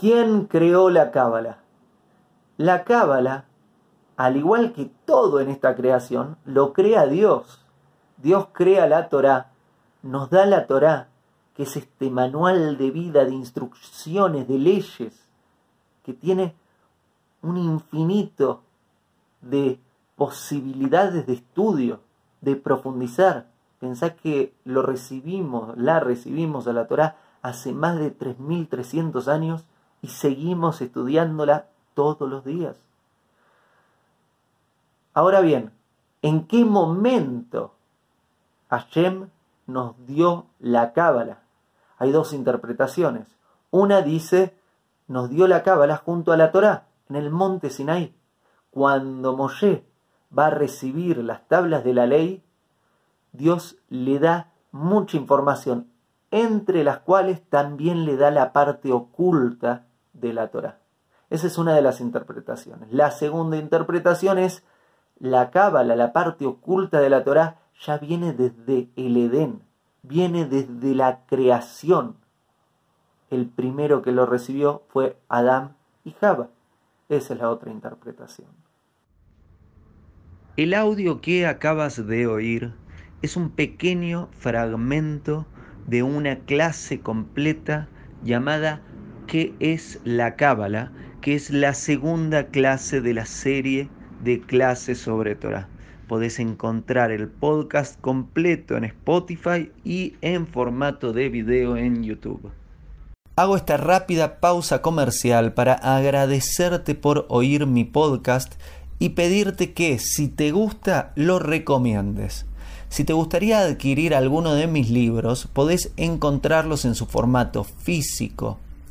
¿Quién creó la cábala? La cábala, al igual que todo en esta creación, lo crea Dios. Dios crea la Torá, nos da la Torá, que es este manual de vida, de instrucciones, de leyes, que tiene un infinito de posibilidades de estudio, de profundizar. Pensá que lo recibimos, la recibimos a la Torá hace más de 3.300 años y seguimos estudiándola todos los días. Ahora bien, ¿en qué momento Hashem nos dio la cábala? Hay dos interpretaciones. Una dice, nos dio la cábala junto a la Torá, en el monte Sinai. Cuando Moshe va a recibir las tablas de la ley, Dios le da mucha información, entre las cuales también le da la parte oculta de la Torah. Esa es una de las interpretaciones. La segunda interpretación es la cábala, la parte oculta de la Torah, ya viene desde el Edén, viene desde la creación. El primero que lo recibió fue Adán y Java. Esa es la otra interpretación. El audio que acabas de oír es un pequeño fragmento de una clase completa llamada ¿Qué es la Cábala? que es la segunda clase de la serie de clases sobre Torah. Podés encontrar el podcast completo en Spotify y en formato de video en YouTube. Hago esta rápida pausa comercial para agradecerte por oír mi podcast y pedirte que si te gusta lo recomiendes. Si te gustaría adquirir alguno de mis libros, podés encontrarlos en su formato físico